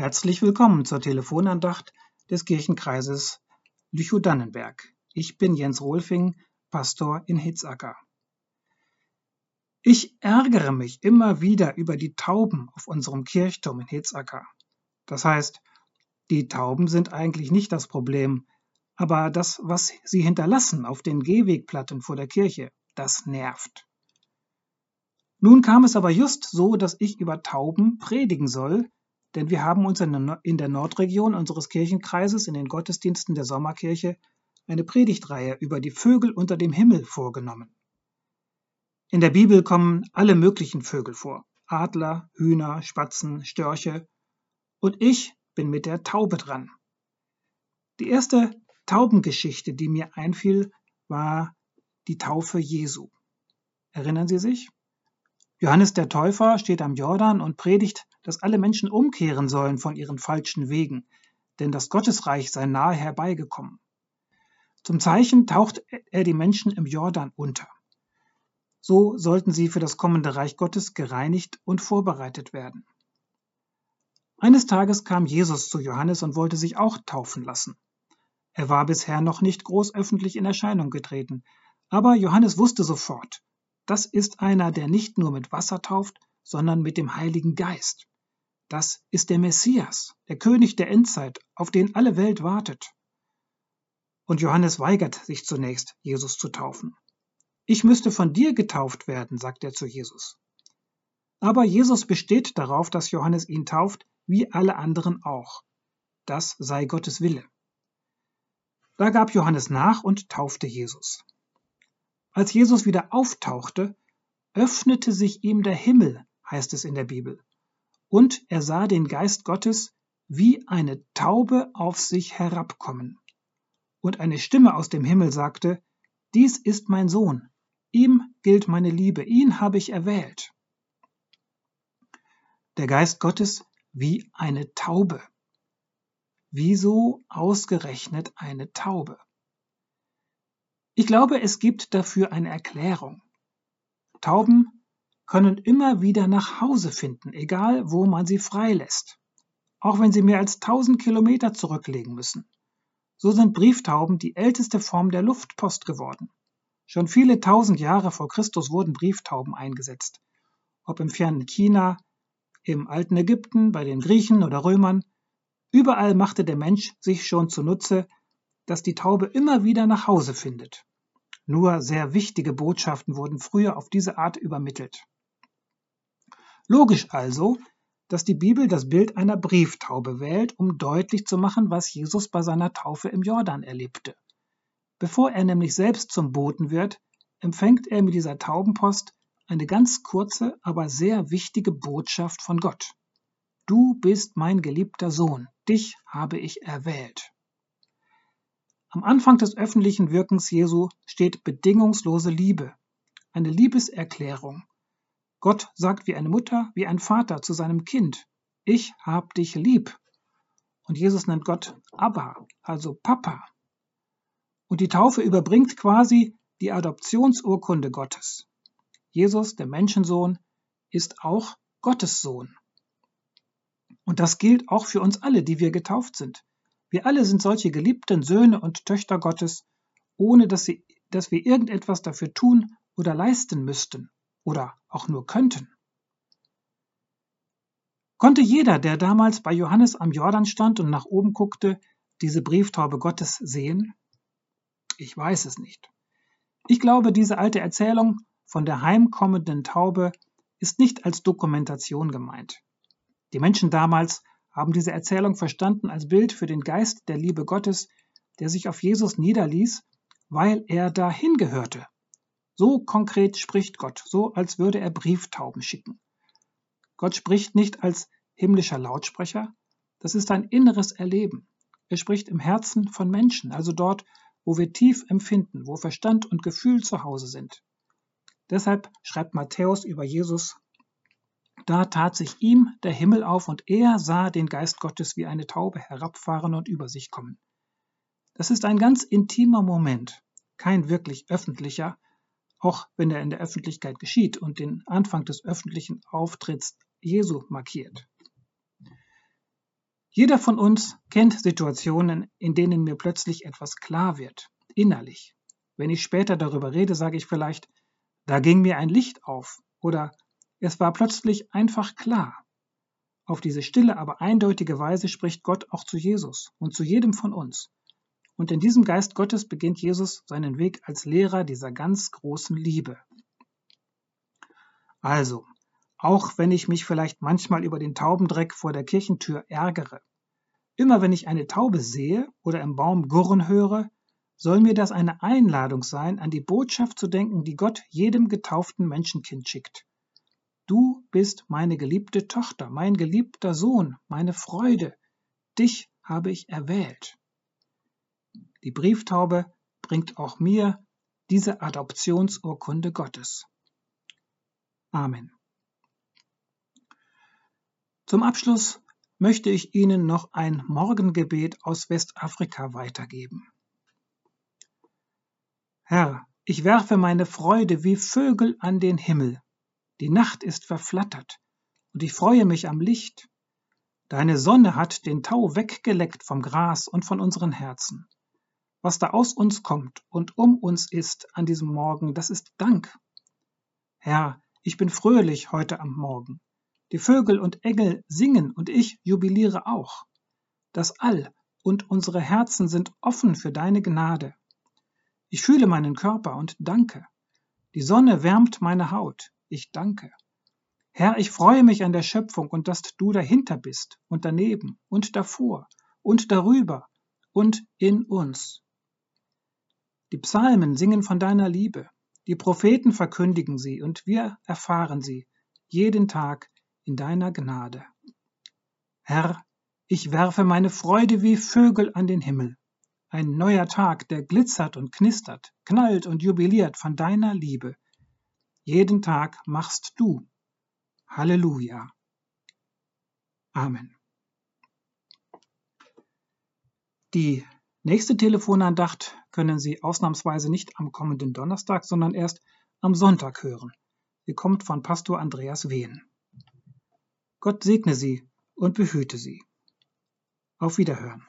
Herzlich willkommen zur Telefonandacht des Kirchenkreises Lüchow-Dannenberg. Ich bin Jens Rohlfing, Pastor in Hitzacker. Ich ärgere mich immer wieder über die Tauben auf unserem Kirchturm in Hitzacker. Das heißt, die Tauben sind eigentlich nicht das Problem, aber das, was sie hinterlassen auf den Gehwegplatten vor der Kirche, das nervt. Nun kam es aber just so, dass ich über Tauben predigen soll, denn wir haben uns in der Nordregion unseres Kirchenkreises in den Gottesdiensten der Sommerkirche eine Predigtreihe über die Vögel unter dem Himmel vorgenommen. In der Bibel kommen alle möglichen Vögel vor. Adler, Hühner, Spatzen, Störche. Und ich bin mit der Taube dran. Die erste Taubengeschichte, die mir einfiel, war die Taufe Jesu. Erinnern Sie sich? Johannes der Täufer steht am Jordan und predigt, dass alle Menschen umkehren sollen von ihren falschen Wegen, denn das Gottesreich sei nahe herbeigekommen. Zum Zeichen taucht er die Menschen im Jordan unter. So sollten sie für das kommende Reich Gottes gereinigt und vorbereitet werden. Eines Tages kam Jesus zu Johannes und wollte sich auch taufen lassen. Er war bisher noch nicht groß öffentlich in Erscheinung getreten, aber Johannes wusste sofort, das ist einer, der nicht nur mit Wasser tauft, sondern mit dem Heiligen Geist. Das ist der Messias, der König der Endzeit, auf den alle Welt wartet. Und Johannes weigert sich zunächst, Jesus zu taufen. Ich müsste von dir getauft werden, sagt er zu Jesus. Aber Jesus besteht darauf, dass Johannes ihn tauft, wie alle anderen auch. Das sei Gottes Wille. Da gab Johannes nach und taufte Jesus. Als Jesus wieder auftauchte, öffnete sich ihm der Himmel, heißt es in der Bibel, und er sah den Geist Gottes wie eine Taube auf sich herabkommen. Und eine Stimme aus dem Himmel sagte, Dies ist mein Sohn, ihm gilt meine Liebe, ihn habe ich erwählt. Der Geist Gottes wie eine Taube. Wieso ausgerechnet eine Taube? Ich glaube, es gibt dafür eine Erklärung. Tauben können immer wieder nach Hause finden, egal wo man sie freilässt, auch wenn sie mehr als tausend Kilometer zurücklegen müssen. So sind Brieftauben die älteste Form der Luftpost geworden. Schon viele tausend Jahre vor Christus wurden Brieftauben eingesetzt. Ob im fernen China, im alten Ägypten, bei den Griechen oder Römern, überall machte der Mensch sich schon zunutze, dass die Taube immer wieder nach Hause findet. Nur sehr wichtige Botschaften wurden früher auf diese Art übermittelt. Logisch also, dass die Bibel das Bild einer Brieftaube wählt, um deutlich zu machen, was Jesus bei seiner Taufe im Jordan erlebte. Bevor er nämlich selbst zum Boten wird, empfängt er mit dieser Taubenpost eine ganz kurze, aber sehr wichtige Botschaft von Gott. Du bist mein geliebter Sohn, dich habe ich erwählt. Am Anfang des öffentlichen Wirkens Jesu steht bedingungslose Liebe, eine Liebeserklärung. Gott sagt wie eine Mutter, wie ein Vater zu seinem Kind, ich hab dich lieb. Und Jesus nennt Gott Abba, also Papa. Und die Taufe überbringt quasi die Adoptionsurkunde Gottes. Jesus, der Menschensohn, ist auch Gottes Sohn. Und das gilt auch für uns alle, die wir getauft sind. Wir alle sind solche geliebten Söhne und Töchter Gottes, ohne dass, sie, dass wir irgendetwas dafür tun oder leisten müssten oder auch nur könnten. Konnte jeder, der damals bei Johannes am Jordan stand und nach oben guckte, diese Brieftaube Gottes sehen? Ich weiß es nicht. Ich glaube, diese alte Erzählung von der heimkommenden Taube ist nicht als Dokumentation gemeint. Die Menschen damals haben diese Erzählung verstanden als Bild für den Geist der Liebe Gottes, der sich auf Jesus niederließ, weil er dahin gehörte. So konkret spricht Gott, so als würde er Brieftauben schicken. Gott spricht nicht als himmlischer Lautsprecher, das ist ein inneres Erleben. Er spricht im Herzen von Menschen, also dort, wo wir tief empfinden, wo Verstand und Gefühl zu Hause sind. Deshalb schreibt Matthäus über Jesus da tat sich ihm der Himmel auf und er sah den Geist Gottes wie eine Taube herabfahren und über sich kommen. Das ist ein ganz intimer Moment, kein wirklich öffentlicher, auch wenn er in der Öffentlichkeit geschieht und den Anfang des öffentlichen Auftritts Jesu markiert. Jeder von uns kennt Situationen, in denen mir plötzlich etwas klar wird, innerlich. Wenn ich später darüber rede, sage ich vielleicht, da ging mir ein Licht auf oder es war plötzlich einfach klar. Auf diese stille, aber eindeutige Weise spricht Gott auch zu Jesus und zu jedem von uns. Und in diesem Geist Gottes beginnt Jesus seinen Weg als Lehrer dieser ganz großen Liebe. Also, auch wenn ich mich vielleicht manchmal über den Taubendreck vor der Kirchentür ärgere, immer wenn ich eine Taube sehe oder im Baum gurren höre, soll mir das eine Einladung sein, an die Botschaft zu denken, die Gott jedem getauften Menschenkind schickt. Du bist meine geliebte Tochter, mein geliebter Sohn, meine Freude. Dich habe ich erwählt. Die Brieftaube bringt auch mir diese Adoptionsurkunde Gottes. Amen. Zum Abschluss möchte ich Ihnen noch ein Morgengebet aus Westafrika weitergeben. Herr, ich werfe meine Freude wie Vögel an den Himmel. Die Nacht ist verflattert, und ich freue mich am Licht. Deine Sonne hat den Tau weggeleckt vom Gras und von unseren Herzen. Was da aus uns kommt und um uns ist an diesem Morgen, das ist Dank. Herr, ich bin fröhlich heute am Morgen. Die Vögel und Engel singen und ich jubiliere auch. Das All und unsere Herzen sind offen für deine Gnade. Ich fühle meinen Körper und danke. Die Sonne wärmt meine Haut. Ich danke. Herr, ich freue mich an der Schöpfung und dass du dahinter bist und daneben und davor und darüber und in uns. Die Psalmen singen von deiner Liebe, die Propheten verkündigen sie und wir erfahren sie jeden Tag in deiner Gnade. Herr, ich werfe meine Freude wie Vögel an den Himmel. Ein neuer Tag, der glitzert und knistert, knallt und jubiliert von deiner Liebe. Jeden Tag machst du. Halleluja. Amen. Die Nächste Telefonandacht können Sie ausnahmsweise nicht am kommenden Donnerstag, sondern erst am Sonntag hören. Sie kommt von Pastor Andreas Wehen. Gott segne Sie und behüte Sie. Auf Wiederhören.